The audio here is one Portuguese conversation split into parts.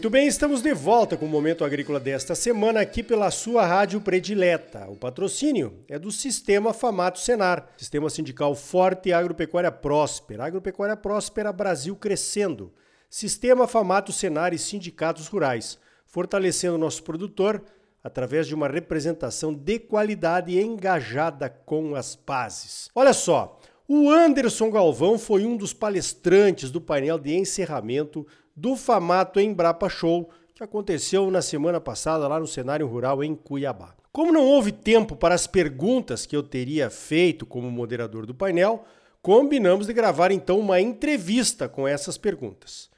Muito bem, estamos de volta com o Momento Agrícola desta semana aqui pela sua rádio predileta. O patrocínio é do Sistema Famato Senar, Sistema Sindical Forte e Agropecuária Próspera. Agropecuária Próspera Brasil crescendo. Sistema Famato Senar e Sindicatos Rurais, fortalecendo nosso produtor através de uma representação de qualidade engajada com as bases. Olha só, o Anderson Galvão foi um dos palestrantes do painel de encerramento do Famato Embrapa Show, que aconteceu na semana passada lá no cenário rural em Cuiabá. Como não houve tempo para as perguntas que eu teria feito como moderador do painel, combinamos de gravar então uma entrevista com essas perguntas.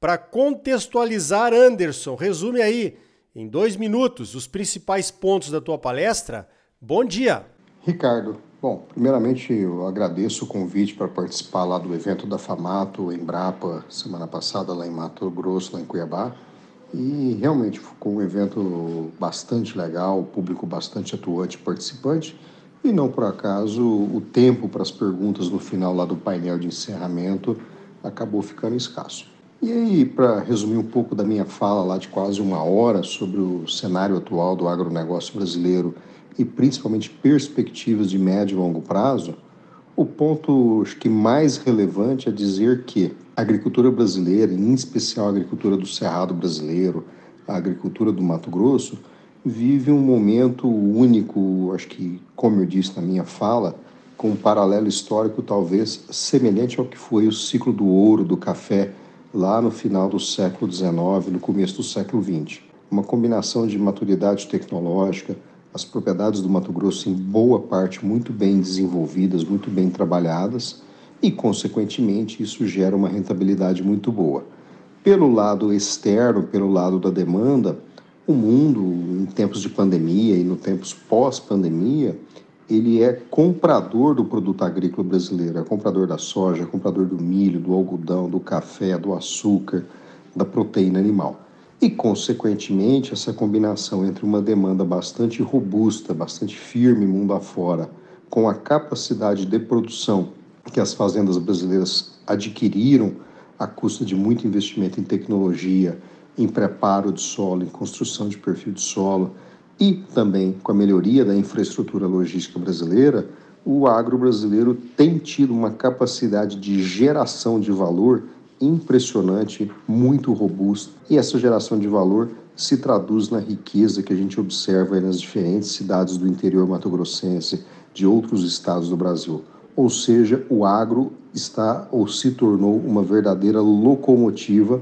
Para contextualizar, Anderson, resume aí em dois minutos os principais pontos da tua palestra. Bom dia! Ricardo, Bom, primeiramente eu agradeço o convite para participar lá do evento da FAMATO, Embrapa, semana passada lá em Mato Grosso, lá em Cuiabá. E realmente ficou um evento bastante legal, público bastante atuante participante. E não por acaso o tempo para as perguntas no final lá do painel de encerramento acabou ficando escasso. E aí, para resumir um pouco da minha fala lá de quase uma hora sobre o cenário atual do agronegócio brasileiro e principalmente perspectivas de médio e longo prazo, o ponto acho que mais relevante é dizer que a agricultura brasileira, em especial a agricultura do Cerrado brasileiro, a agricultura do Mato Grosso, vive um momento único, acho que, como eu disse na minha fala, com um paralelo histórico talvez semelhante ao que foi o ciclo do ouro do café lá no final do século XIX, no começo do século XX. Uma combinação de maturidade tecnológica, as propriedades do Mato Grosso, em boa parte, muito bem desenvolvidas, muito bem trabalhadas, e, consequentemente, isso gera uma rentabilidade muito boa. Pelo lado externo, pelo lado da demanda, o mundo, em tempos de pandemia e no tempos pós-pandemia, ele é comprador do produto agrícola brasileiro, é comprador da soja, é comprador do milho, do algodão, do café, do açúcar, da proteína animal. E, consequentemente, essa combinação entre uma demanda bastante robusta, bastante firme mundo afora, com a capacidade de produção que as fazendas brasileiras adquiriram à custa de muito investimento em tecnologia, em preparo de solo, em construção de perfil de solo e também com a melhoria da infraestrutura logística brasileira, o agro brasileiro tem tido uma capacidade de geração de valor impressionante, muito robusto, e essa geração de valor se traduz na riqueza que a gente observa nas diferentes cidades do interior mato-grossense, de outros estados do Brasil. Ou seja, o agro está ou se tornou uma verdadeira locomotiva,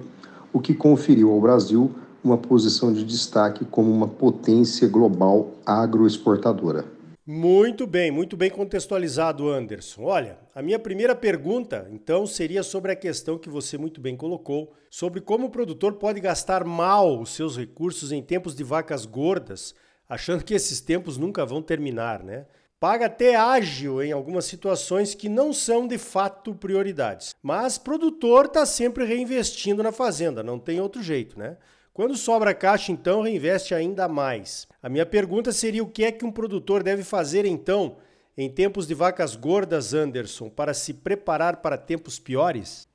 o que conferiu ao Brasil uma posição de destaque como uma potência global agroexportadora. Muito bem, muito bem contextualizado, Anderson. Olha, a minha primeira pergunta, então, seria sobre a questão que você muito bem colocou, sobre como o produtor pode gastar mal os seus recursos em tempos de vacas gordas, achando que esses tempos nunca vão terminar, né? Paga até ágil em algumas situações que não são de fato prioridades. Mas produtor está sempre reinvestindo na fazenda, não tem outro jeito, né? Quando sobra caixa, então, reinveste ainda mais. A minha pergunta seria o que é que um produtor deve fazer, então, em tempos de vacas gordas, Anderson, para se preparar para tempos piores?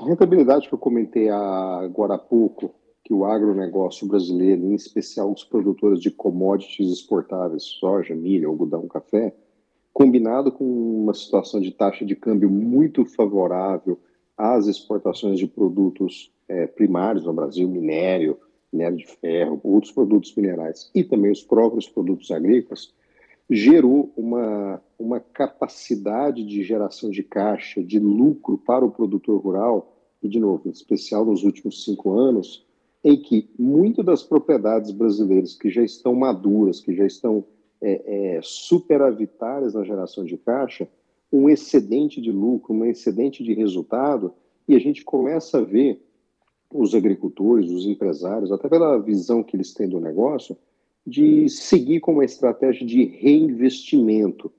A rentabilidade que eu comentei agora há pouco, que o agronegócio brasileiro, em especial os produtores de commodities exportáveis, soja, milho, algodão, café, combinado com uma situação de taxa de câmbio muito favorável às exportações de produtos é, primários no Brasil, minério, minério de ferro, outros produtos minerais e também os próprios produtos agrícolas, gerou uma, uma capacidade de geração de caixa, de lucro para o produtor rural, e de novo, em especial nos últimos cinco anos, em que muitas das propriedades brasileiras que já estão maduras, que já estão é, é, superavitárias na geração de caixa, um excedente de lucro, um excedente de resultado, e a gente começa a ver os agricultores, os empresários, até pela visão que eles têm do negócio, de seguir com uma estratégia de reinvestimento.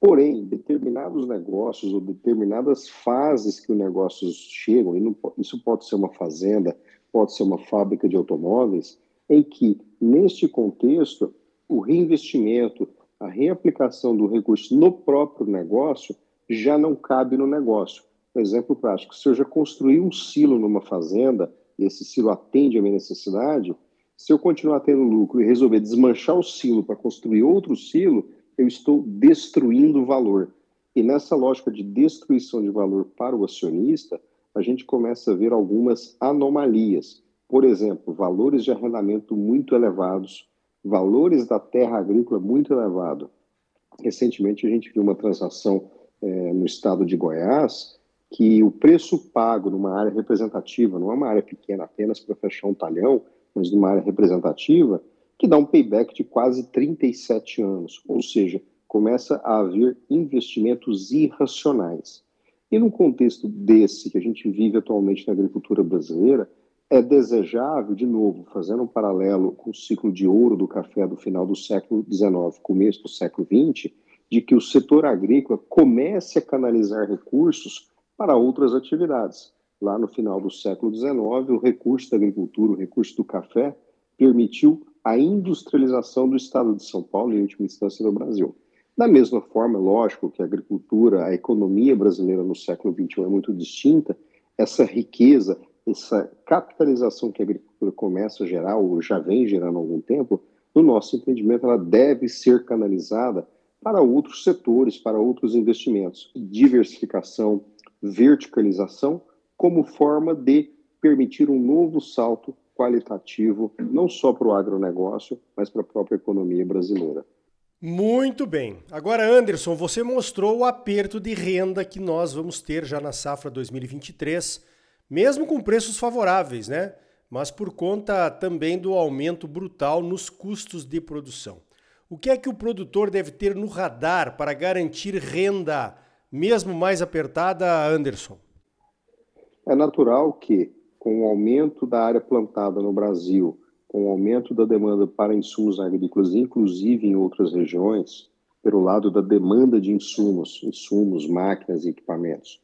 Porém, determinados negócios ou determinadas fases que os negócios chegam, e não, isso pode ser uma fazenda, pode ser uma fábrica de automóveis, em que, neste contexto, o reinvestimento, a reaplicação do recurso no próprio negócio já não cabe no negócio. Um exemplo prático: se eu já construí um silo numa fazenda e esse silo atende a minha necessidade, se eu continuar tendo lucro e resolver desmanchar o silo para construir outro silo, eu estou destruindo valor. E nessa lógica de destruição de valor para o acionista, a gente começa a ver algumas anomalias. Por exemplo, valores de arrendamento muito elevados, valores da terra agrícola muito elevado. Recentemente, a gente viu uma transação é, no estado de Goiás que o preço pago numa área representativa, não é uma área pequena apenas para fechar um talhão, mas numa área representativa, que dá um payback de quase 37 anos, ou seja, começa a haver investimentos irracionais. E no contexto desse que a gente vive atualmente na agricultura brasileira, é desejável, de novo, fazendo um paralelo com o ciclo de ouro do café do final do século XIX, começo do século XX, de que o setor agrícola comece a canalizar recursos para outras atividades. Lá no final do século XIX, o recurso da agricultura, o recurso do café, permitiu a industrialização do estado de São Paulo e, em última instância, do Brasil. Da mesma forma, lógico que a agricultura, a economia brasileira no século XXI é muito distinta, essa riqueza, essa capitalização que a agricultura começa a gerar, ou já vem gerando há algum tempo, no nosso entendimento, ela deve ser canalizada para outros setores, para outros investimentos. Diversificação, verticalização, como forma de permitir um novo salto qualitativo, não só para o agronegócio, mas para a própria economia brasileira. Muito bem. Agora, Anderson, você mostrou o aperto de renda que nós vamos ter já na safra 2023, mesmo com preços favoráveis, né? Mas por conta também do aumento brutal nos custos de produção. O que é que o produtor deve ter no radar para garantir renda, mesmo mais apertada, Anderson? É natural que, com o aumento da área plantada no Brasil, com o aumento da demanda para insumos agrícolas, inclusive em outras regiões, pelo lado da demanda de insumos, insumos, máquinas e equipamentos,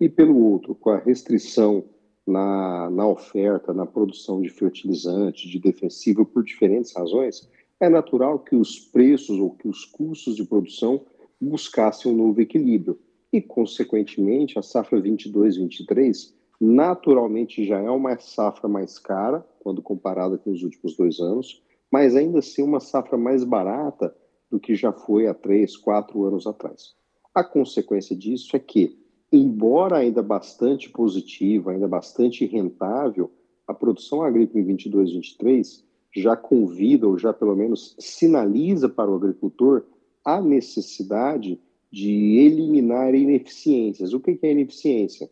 e pelo outro, com a restrição na, na oferta, na produção de fertilizante, de defensivo, por diferentes razões, é natural que os preços ou que os custos de produção buscassem um novo equilíbrio. E, consequentemente, a safra 22-23 naturalmente já é uma safra mais cara, quando comparada com os últimos dois anos, mas ainda assim uma safra mais barata do que já foi há três, quatro anos atrás. A consequência disso é que, embora ainda bastante positiva, ainda bastante rentável, a produção agrícola em 22, 23 já convida ou já pelo menos sinaliza para o agricultor a necessidade de eliminar ineficiências. O que é ineficiência?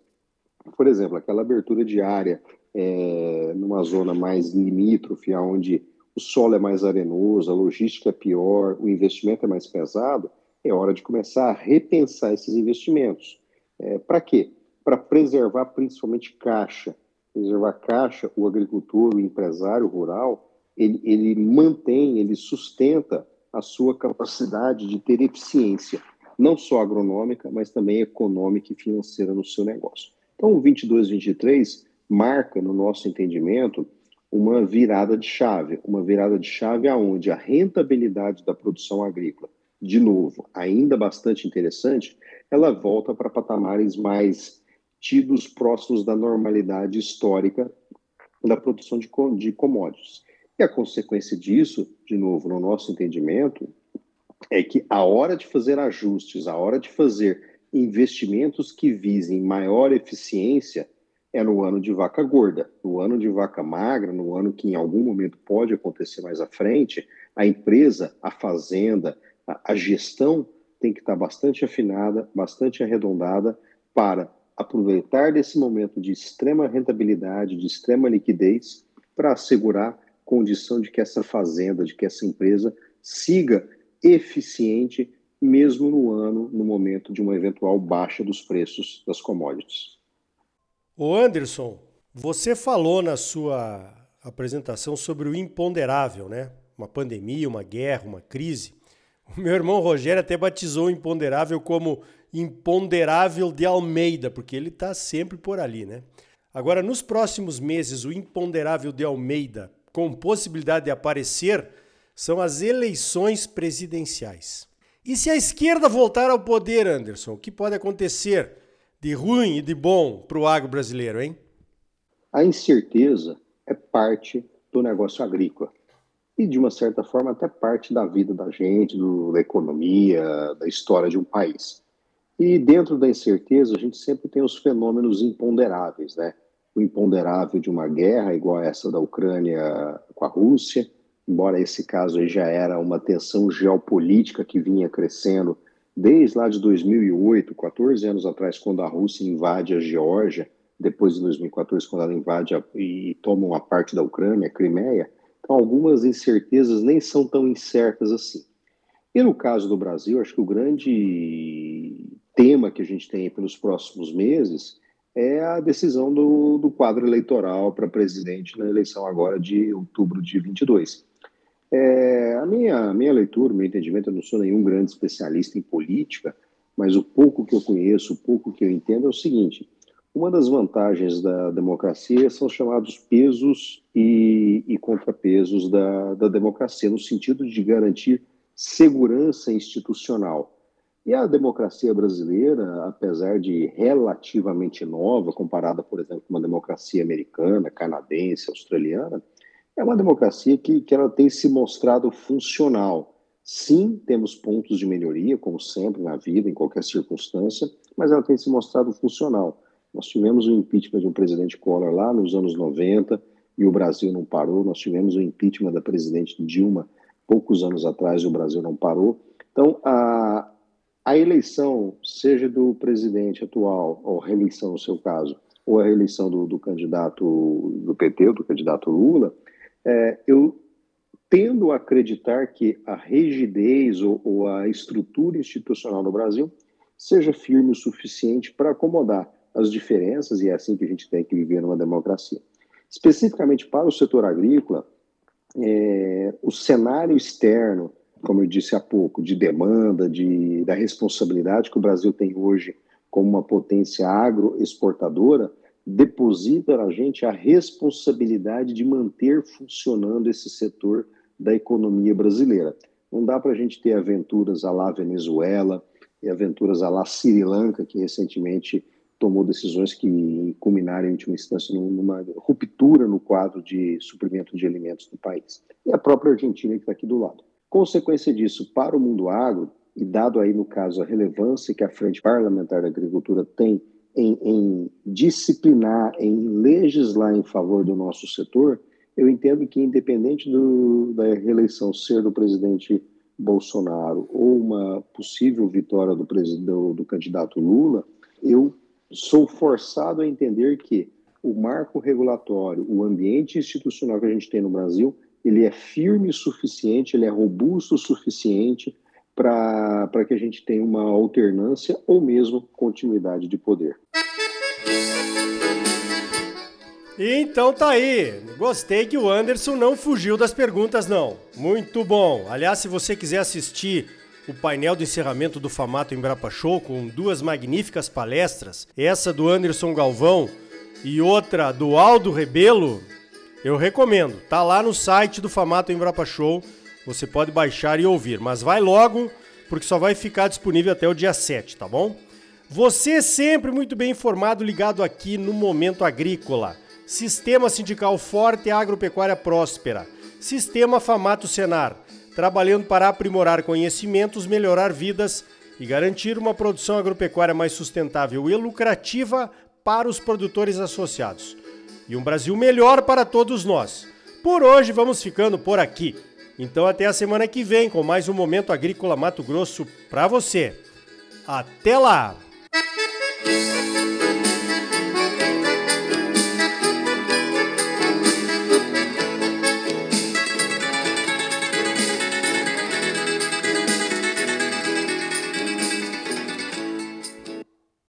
Por exemplo, aquela abertura de área é, numa zona mais limítrofe, onde o solo é mais arenoso, a logística é pior, o investimento é mais pesado, é hora de começar a repensar esses investimentos. É, para quê? Para preservar principalmente caixa. Preservar caixa, o agricultor, o empresário rural, ele, ele mantém, ele sustenta a sua capacidade de ter eficiência, não só agronômica, mas também econômica e financeira no seu negócio. Então, o 22, 23 marca, no nosso entendimento, uma virada de chave, uma virada de chave aonde a rentabilidade da produção agrícola, de novo, ainda bastante interessante, ela volta para patamares mais tidos próximos da normalidade histórica da produção de, de commodities. E a consequência disso, de novo, no nosso entendimento, é que a hora de fazer ajustes, a hora de fazer investimentos que visem maior eficiência é no ano de vaca gorda. No ano de vaca magra, no ano que em algum momento pode acontecer mais à frente, a empresa, a fazenda, a, gestão tem que estar bastante afinada, bastante arredondada para aproveitar desse momento de extrema rentabilidade, de extrema liquidez, para assegurar condição de que essa fazenda, de que essa empresa siga eficiente, mesmo no ano, no momento de uma eventual baixa dos preços das commodities. O Anderson, você falou na sua apresentação sobre o imponderável, né? Uma pandemia, uma guerra, uma crise. O meu irmão Rogério até batizou o imponderável como imponderável de Almeida, porque ele está sempre por ali, né? Agora, nos próximos meses, o imponderável de Almeida com possibilidade de aparecer são as eleições presidenciais. E se a esquerda voltar ao poder, Anderson, o que pode acontecer de ruim e de bom para o agro brasileiro, hein? A incerteza é parte do negócio agrícola e, de uma certa forma, até parte da vida da gente, do, da economia, da história de um país. E dentro da incerteza, a gente sempre tem os fenômenos imponderáveis, né? O imponderável de uma guerra, igual essa da Ucrânia com a Rússia, embora esse caso aí já era uma tensão geopolítica que vinha crescendo desde lá de 2008, 14 anos atrás, quando a Rússia invade a Geórgia, depois de 2014, quando ela invade a, e toma uma parte da Ucrânia, a Crimeia, então algumas incertezas nem são tão incertas assim. E no caso do Brasil, acho que o grande tema que a gente tem pelos próximos meses é a decisão do, do quadro eleitoral para presidente na eleição agora de outubro de 22. É, a minha, minha leitura, meu entendimento, eu não sou nenhum grande especialista em política, mas o pouco que eu conheço, o pouco que eu entendo é o seguinte: uma das vantagens da democracia são chamados pesos e, e contrapesos da, da democracia, no sentido de garantir segurança institucional. E a democracia brasileira, apesar de relativamente nova, comparada, por exemplo, com uma democracia americana, canadense, australiana, é uma democracia que, que ela tem se mostrado funcional. Sim, temos pontos de melhoria, como sempre na vida, em qualquer circunstância, mas ela tem se mostrado funcional. Nós tivemos o impeachment de um presidente Collor lá nos anos 90 e o Brasil não parou. Nós tivemos o impeachment da presidente Dilma poucos anos atrás e o Brasil não parou. Então, a, a eleição, seja do presidente atual, ou reeleição no seu caso, ou a reeleição do, do candidato do PT, do candidato Lula, é, eu tendo a acreditar que a rigidez ou, ou, a estrutura institucional no Brasil seja firme o suficiente para acomodar as diferenças, e é assim que a gente tem que viver numa democracia. Especificamente para o setor agrícola, é, o cenário externo, como eu disse há pouco, de demanda, de, da responsabilidade que o Brasil tem hoje como uma potência agroexportadora, deposita na gente a responsabilidade de manter funcionando esse setor da economia brasileira. Não dá para a gente ter aventuras a lá Venezuela e aventuras a lá Sri Lanka, que recentemente tomou decisões que culminaram, em última instância, numa ruptura no quadro de suprimento de alimentos do país. E a própria Argentina, que está aqui do lado. Consequência disso, para o mundo agro, e dado aí, no caso, a relevância que a Frente Parlamentar da Agricultura tem em, em disciplinar, em legislar em favor do nosso setor, eu entendo que, independente do, da reeleição ser do presidente Bolsonaro ou uma possível vitória do, do, do candidato Lula, eu sou forçado a entender que o marco regulatório, o ambiente institucional que a gente tem no Brasil, ele é firme o suficiente, ele é robusto o suficiente para que a gente tenha uma alternância ou mesmo continuidade de poder. Então tá aí. Gostei que o Anderson não fugiu das perguntas, não. Muito bom. Aliás, se você quiser assistir o painel de encerramento do Famato Embrapa Show com duas magníficas palestras, essa do Anderson Galvão e outra do Aldo Rebelo, eu recomendo. Tá lá no site do Famato Embrapa Show você pode baixar e ouvir, mas vai logo, porque só vai ficar disponível até o dia 7, tá bom? Você sempre muito bem informado, ligado aqui no Momento Agrícola. Sistema Sindical Forte e Agropecuária Próspera. Sistema Famato Senar, trabalhando para aprimorar conhecimentos, melhorar vidas e garantir uma produção agropecuária mais sustentável e lucrativa para os produtores associados. E um Brasil melhor para todos nós. Por hoje vamos ficando por aqui. Então até a semana que vem com mais um Momento Agrícola Mato Grosso para você. Até lá!